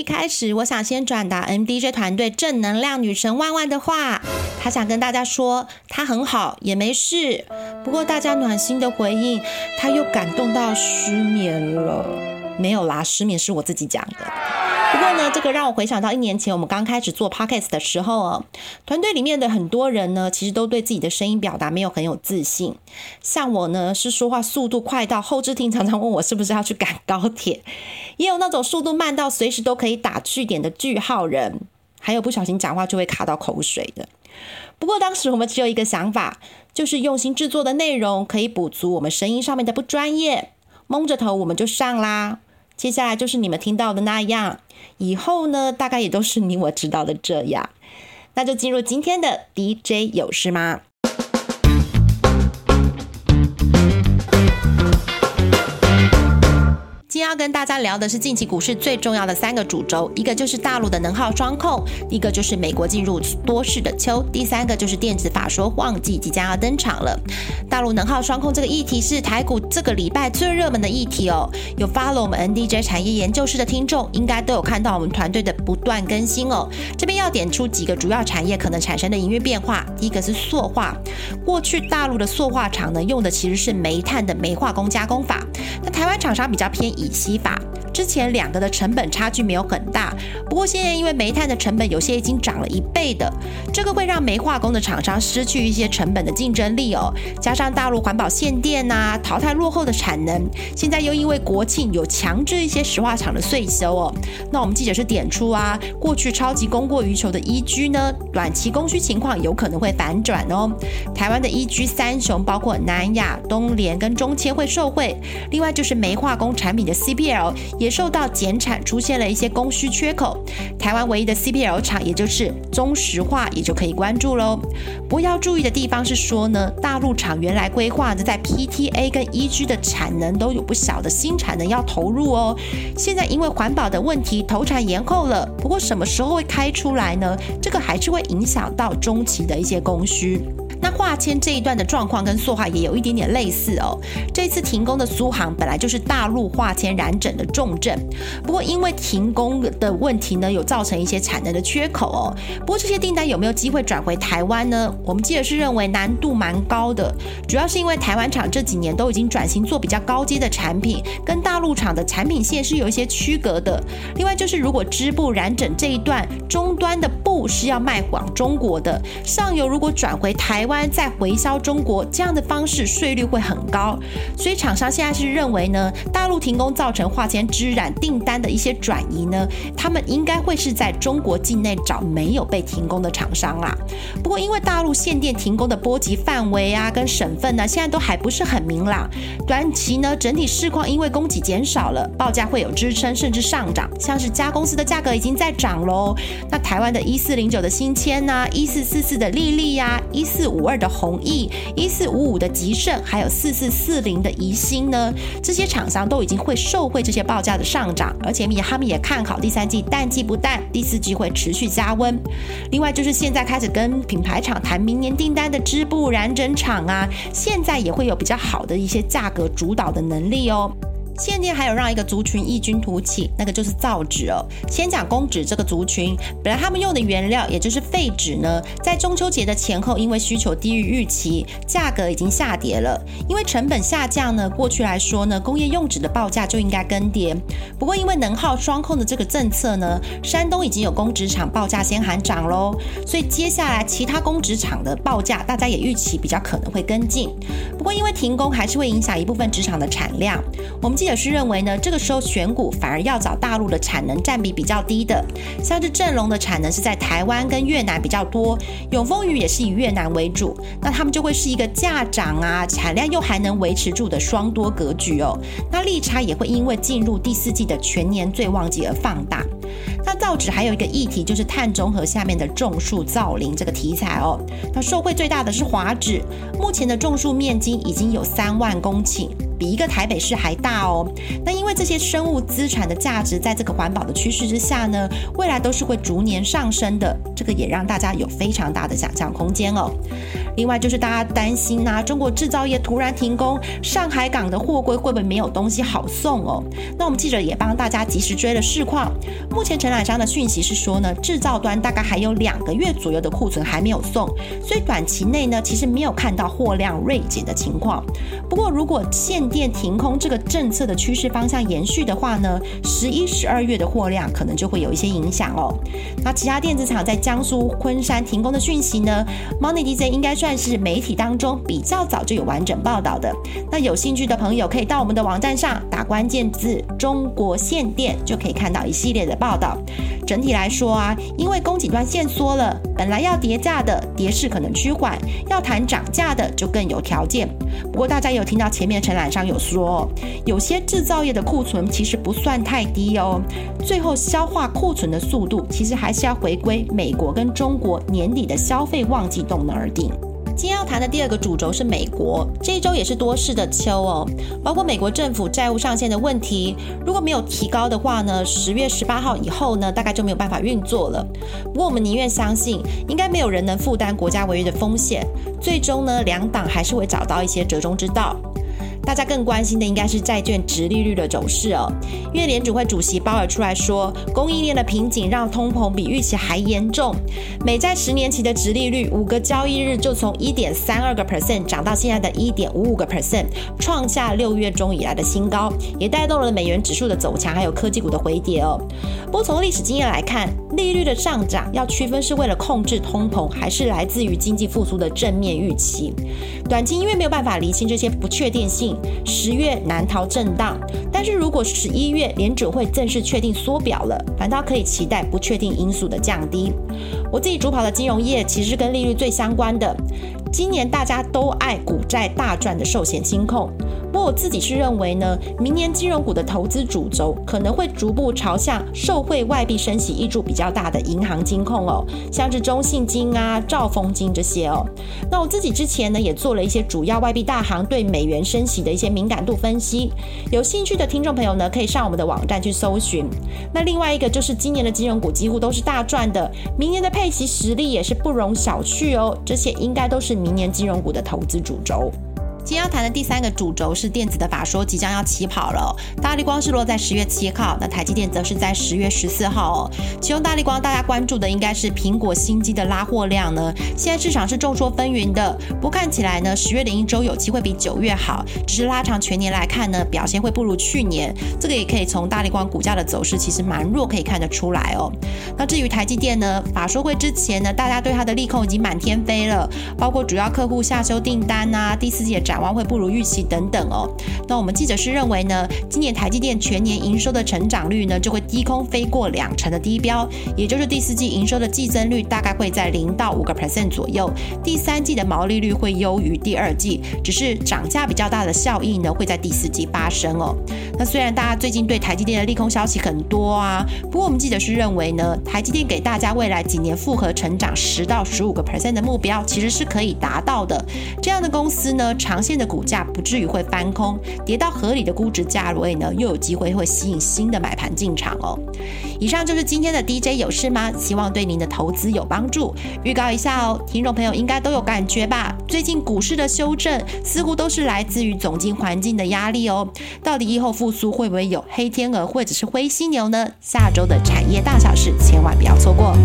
一开始，我想先转达 MDJ 团队正能量女神万万的话。她想跟大家说，她很好，也没事。不过大家暖心的回应，她又感动到失眠了。没有啦，失眠是我自己讲的。不过呢，这个让我回想到一年前我们刚开始做 podcast 的时候哦，团队里面的很多人呢，其实都对自己的声音表达没有很有自信。像我呢，是说话速度快到后置听常常问我是不是要去赶高铁，也有那种速度慢到随时都可以打句点的句号人，还有不小心讲话就会卡到口水的。不过当时我们只有一个想法，就是用心制作的内容可以补足我们声音上面的不专业，蒙着头我们就上啦。接下来就是你们听到的那样，以后呢，大概也都是你我知道的这样。那就进入今天的 DJ 有事吗？要跟大家聊的是近期股市最重要的三个主轴，一个就是大陆的能耗双控，一个就是美国进入多事的秋，第三个就是电子法说旺季即将要登场了。大陆能耗双控这个议题是台股这个礼拜最热门的议题哦。有 follow 我们 NDJ 产业研究室的听众，应该都有看到我们团队的不断更新哦。这边要点出几个主要产业可能产生的营运变化，第一个是塑化。过去大陆的塑化厂呢，用的其实是煤炭的煤化工加工法，那台湾厂商比较偏。乙烯法之前两个的成本差距没有很大，不过现在因为煤炭的成本有些已经涨了一倍的，这个会让煤化工的厂商失去一些成本的竞争力哦。加上大陆环保限电呐，淘汰落后的产能，现在又因为国庆有强制一些石化厂的税收哦。那我们记者是点出啊，过去超级供过于求的 EG 呢，短期供需情况有可能会反转哦。台湾的 EG 三雄包括南亚、东联跟中千会受惠，另外就是煤化工产品的 CPL。也受到减产，出现了一些供需缺口。台湾唯一的 CPL 厂，也就是中石化，也就可以关注喽。不过要注意的地方是说呢，大陆厂原来规划的在 PTA 跟 EG 的产能都有不小的新产能要投入哦。现在因为环保的问题，投产延后了。不过什么时候会开出来呢？这个还是会影响到中期的一些供需。化纤这一段的状况跟塑化也有一点点类似哦。这次停工的苏杭本来就是大陆化纤染整的重镇，不过因为停工的问题呢，有造成一些产能的缺口哦。不过这些订单有没有机会转回台湾呢？我们记得是认为难度蛮高的，主要是因为台湾厂这几年都已经转型做比较高阶的产品，跟大陆厂的产品线是有一些区隔的。另外就是如果织布染整这一段终端的布是要卖往中国的，上游如果转回台。湾再回销中国这样的方式税率会很高，所以厂商现在是认为呢，大陆停工造成化纤织染订单的一些转移呢，他们应该会是在中国境内找没有被停工的厂商啦。不过因为大陆限电停工的波及范围啊跟省份呢，现在都还不是很明朗，短期呢整体市况因为供给减少了，报价会有支撑甚至上涨，像是加公司的价格已经在涨喽。那台湾的一四零九的新签呐，一四四四的丽丽呀，一四五。五二的弘毅，一四五五的吉盛，还有四四四零的宜兴呢，这些厂商都已经会受惠这些报价的上涨，而且他们也看好第三季淡季不淡，第四季会持续加温。另外就是现在开始跟品牌厂谈明年订单的织布染整厂啊，现在也会有比较好的一些价格主导的能力哦。现在还有让一个族群异军突起，那个就是造纸哦。先讲公纸这个族群，本来他们用的原料也就是废纸呢，在中秋节的前后，因为需求低于预期，价格已经下跌了。因为成本下降呢，过去来说呢，工业用纸的报价就应该更跌。不过因为能耗双控的这个政策呢，山东已经有公纸厂报价先喊涨喽，所以接下来其他公纸厂的报价，大家也预期比较可能会跟进。不过因为停工还是会影响一部分纸厂的产量，我们记。也是认为呢，这个时候选股反而要找大陆的产能占比比较低的，像是正隆的产能是在台湾跟越南比较多，永丰鱼也是以越南为主，那他们就会是一个价涨啊，产量又还能维持住的双多格局哦。那利差也会因为进入第四季的全年最旺季而放大。那造纸还有一个议题就是碳中和下面的种树造林这个题材哦，那受惠最大的是华纸，目前的种树面积已经有三万公顷。比一个台北市还大哦。那因为这些生物资产的价值，在这个环保的趋势之下呢，未来都是会逐年上升的。这个也让大家有非常大的想象空间哦。另外就是大家担心呐，中国制造业突然停工，上海港的货柜会不会没有东西好送哦？那我们记者也帮大家及时追了市况，目前承揽商的讯息是说呢，制造端大概还有两个月左右的库存还没有送，所以短期内呢，其实没有看到货量锐减的情况。不过如果现电停空这个政策的趋势方向延续的话呢，十一、十二月的货量可能就会有一些影响哦。那其他电子厂在江苏昆山停工的讯息呢，Money DJ 应该。算是媒体当中比较早就有完整报道的。那有兴趣的朋友可以到我们的网站上打关键字“中国限电”，就可以看到一系列的报道。整体来说啊，因为供给端限缩了，本来要跌价的跌势可能趋缓，要谈涨价的就更有条件。不过大家有听到前面陈览上有说，有些制造业的库存其实不算太低哦。最后消化库存的速度，其实还是要回归美国跟中国年底的消费旺季动能而定。今天要谈的第二个主轴是美国，这一周也是多事的秋哦，包括美国政府债务上限的问题，如果没有提高的话呢，十月十八号以后呢，大概就没有办法运作了。不过我们宁愿相信，应该没有人能负担国家违约的风险，最终呢，两党还是会找到一些折中之道。大家更关心的应该是债券值利率的走势哦，因为联储会主席鲍尔出来说，供应链的瓶颈让通膨比预期还严重。美债十年期的值利率五个交易日就从一点三二个 percent 涨到现在的一点五五个 percent，创下六月中以来的新高，也带动了美元指数的走强，还有科技股的回跌哦。不过从历史经验来看，利率的上涨要区分是为了控制通膨，还是来自于经济复苏的正面预期。短期因为没有办法厘清这些不确定性，十月难逃震荡。但是如果十一月联准会正式确定缩表了，反倒可以期待不确定因素的降低。我自己主跑的金融业其实是跟利率最相关的。今年大家都爱股债大赚的寿险金控。不过我自己是认为呢，明年金融股的投资主轴可能会逐步朝向受惠外币升息益注比较大的银行金控哦，像是中信金啊、兆丰金这些哦。那我自己之前呢也做了一些主要外币大行对美元升息的一些敏感度分析，有兴趣的听众朋友呢可以上我们的网站去搜寻。那另外一个就是今年的金融股几乎都是大赚的，明年的配息实力也是不容小觑哦，这些应该都是明年金融股的投资主轴。今天要谈的第三个主轴是电子的法说即将要起跑了。大力光是落在十月七号，那台积电则是在十月十四号哦。其中大力光大家关注的应该是苹果新机的拉货量呢。现在市场是众说纷纭的，不过看起来呢，十月的一周有机会比九月好，只是拉长全年来看呢，表现会不如去年。这个也可以从大力光股价的走势其实蛮弱可以看得出来哦。那至于台积电呢，法说会之前呢，大家对它的利空已经满天飞了，包括主要客户下修订单啊，第四季的。展望会不如预期等等哦。那我们记者是认为呢，今年台积电全年营收的成长率呢，就会低空飞过两成的低标，也就是第四季营收的季增率大概会在零到五个 percent 左右。第三季的毛利率会优于第二季，只是涨价比较大的效益呢，会在第四季发生哦。那虽然大家最近对台积电的利空消息很多啊，不过我们记者是认为呢，台积电给大家未来几年复合成长十到十五个 percent 的目标，其实是可以达到的。这样的公司呢，长现的股价不至于会翻空，跌到合理的估值价位呢，又有机会会吸引新的买盘进场哦。以上就是今天的 DJ 有事吗？希望对您的投资有帮助。预告一下哦，听众朋友应该都有感觉吧？最近股市的修正似乎都是来自于总经环境的压力哦。到底以后复苏会不会有黑天鹅或者是灰犀牛呢？下周的产业大小事千万不要错过。